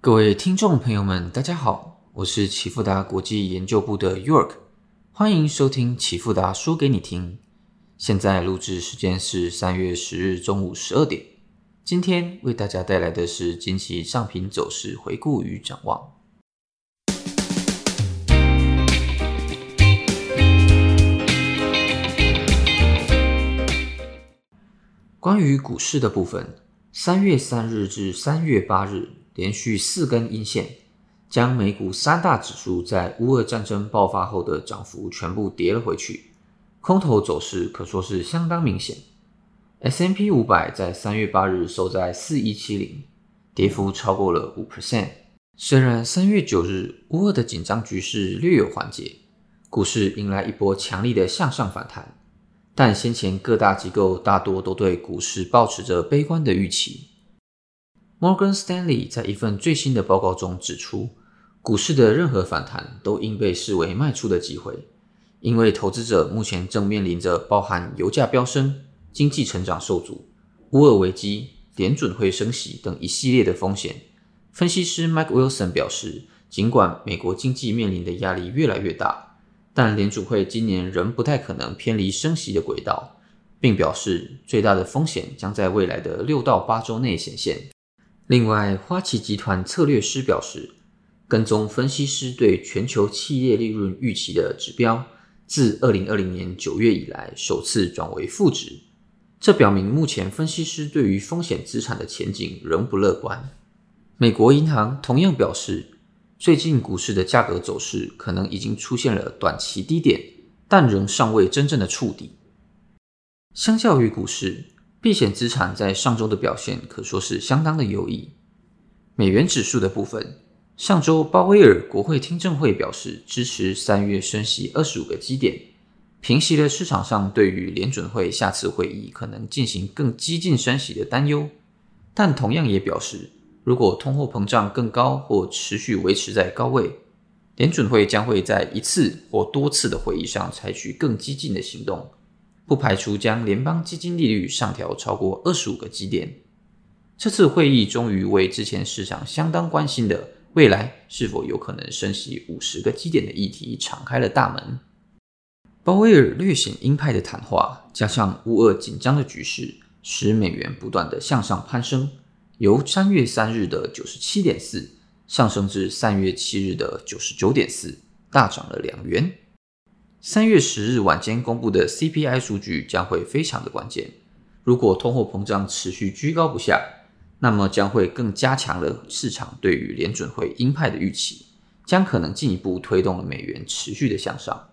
各位听众朋友们，大家好，我是启富达国际研究部的 York，欢迎收听启富达说给你听。现在录制时间是三月十日中午十二点。今天为大家带来的是近期上品走势回顾与展望。关于股市的部分，三月三日至三月八日连续四根阴线，将美股三大指数在乌俄战争爆发后的涨幅全部跌了回去，空头走势可说是相当明显。S M P 五百在三月八日收在四一七零，跌幅超过了五 percent。虽然三月九日乌俄的紧张局势略有缓解，股市迎来一波强力的向上反弹。但先前各大机构大多都对股市保持着悲观的预期。Morgan Stanley 在一份最新的报告中指出，股市的任何反弹都应被视为卖出的机会，因为投资者目前正面临着包含油价飙升、经济成长受阻、乌尔危机、联准会升息等一系列的风险。分析师 Mike Wilson 表示，尽管美国经济面临的压力越来越大。但联储会今年仍不太可能偏离升息的轨道，并表示最大的风险将在未来的六到八周内显现。另外，花旗集团策略师表示，跟踪分析师对全球企业利润预期的指标，自二零二零年九月以来首次转为负值，这表明目前分析师对于风险资产的前景仍不乐观。美国银行同样表示。最近股市的价格走势可能已经出现了短期低点，但仍尚未真正的触底。相较于股市，避险资产在上周的表现可说是相当的优异。美元指数的部分，上周鲍威尔国会听证会表示支持三月升息二十五个基点，平息了市场上对于联准会下次会议可能进行更激进升息的担忧，但同样也表示。如果通货膨胀更高或持续维持在高位，联准会将会在一次或多次的会议上采取更激进的行动，不排除将联邦基金利率上调超过二十五个基点。这次会议终于为之前市场相当关心的未来是否有可能升息五十个基点的议题敞开了大门。鲍威尔略显鹰派的谈话，加上乌俄紧张的局势，使美元不断的向上攀升。由三月三日的九十七点四上升至三月七日的九十九点四，大涨了两元。三月十日晚间公布的 CPI 数据将会非常的关键。如果通货膨胀持续居高不下，那么将会更加强了市场对于联准会鹰派的预期，将可能进一步推动了美元持续的向上。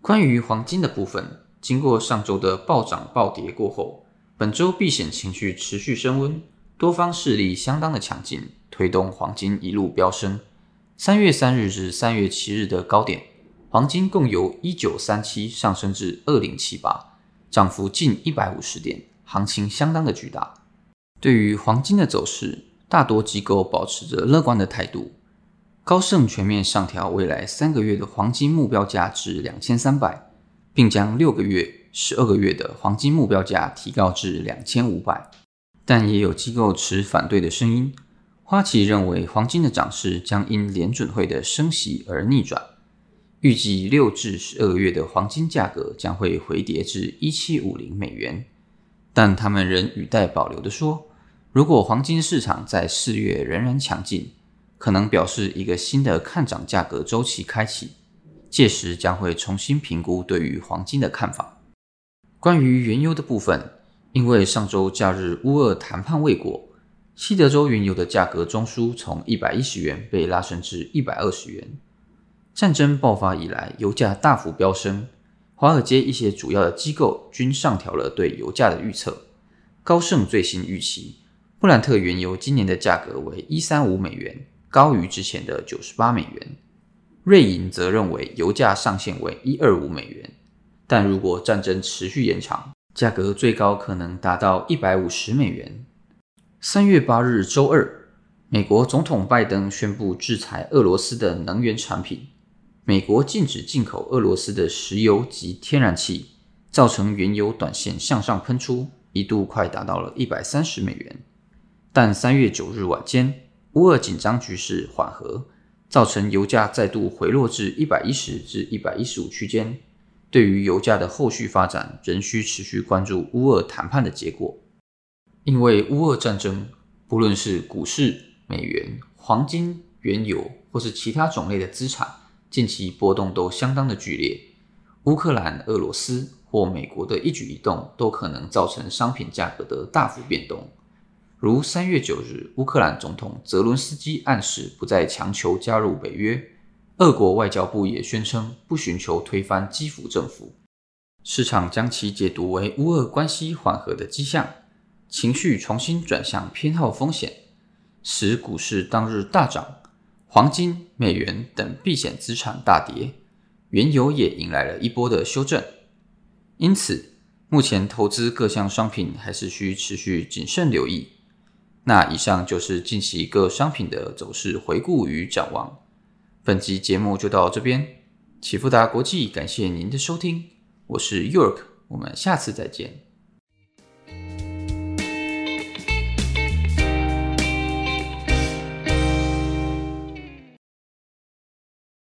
关于黄金的部分，经过上周的暴涨暴跌过后，本周避险情绪持续升温。多方势力相当的强劲，推动黄金一路飙升。三月三日至三月七日的高点，黄金共由一九三七上升至二零七八，涨幅近一百五十点，行情相当的巨大。对于黄金的走势，大多机构保持着乐观的态度。高盛全面上调未来三个月的黄金目标价至两千三百，并将六个月、十二个月的黄金目标价提高至两千五百。但也有机构持反对的声音。花旗认为，黄金的涨势将因联准会的升息而逆转，预计六至十二月的黄金价格将会回跌至一七五零美元。但他们仍语带保留的说，如果黄金市场在四月仍然强劲，可能表示一个新的看涨价格周期开启，届时将会重新评估对于黄金的看法。关于原油的部分。因为上周假日乌俄谈判未果，西德州原油的价格中枢从一百一十元被拉升至一百二十元。战争爆发以来，油价大幅飙升，华尔街一些主要的机构均上调了对油价的预测。高盛最新预期，布兰特原油今年的价格为一三五美元，高于之前的九十八美元。瑞银则认为油价上限为一二五美元，但如果战争持续延长，价格最高可能达到一百五十美元。三月八日周二，美国总统拜登宣布制裁俄罗斯的能源产品，美国禁止进口俄罗斯的石油及天然气，造成原油短线向上喷出，一度快达到了一百三十美元。但三月九日晚间，乌俄紧张局势缓和，造成油价再度回落至一百一十至一百一十五区间。对于油价的后续发展，仍需持续关注乌俄谈判的结果。因为乌俄战争，不论是股市、美元、黄金、原油，或是其他种类的资产，近期波动都相当的剧烈。乌克兰、俄罗斯或美国的一举一动，都可能造成商品价格的大幅变动。如三月九日，乌克兰总统泽伦斯基暗示不再强求加入北约，俄国外交部也宣称不寻求推翻基辅政府。市场将其解读为乌俄关系缓和的迹象，情绪重新转向偏好风险，使股市当日大涨，黄金、美元等避险资产大跌，原油也迎来了一波的修正。因此，目前投资各项商品还是需持续谨慎留意。那以上就是近期各商品的走势回顾与展望。本集节目就到这边，启富达国际感谢您的收听，我是 York，我们下次再见。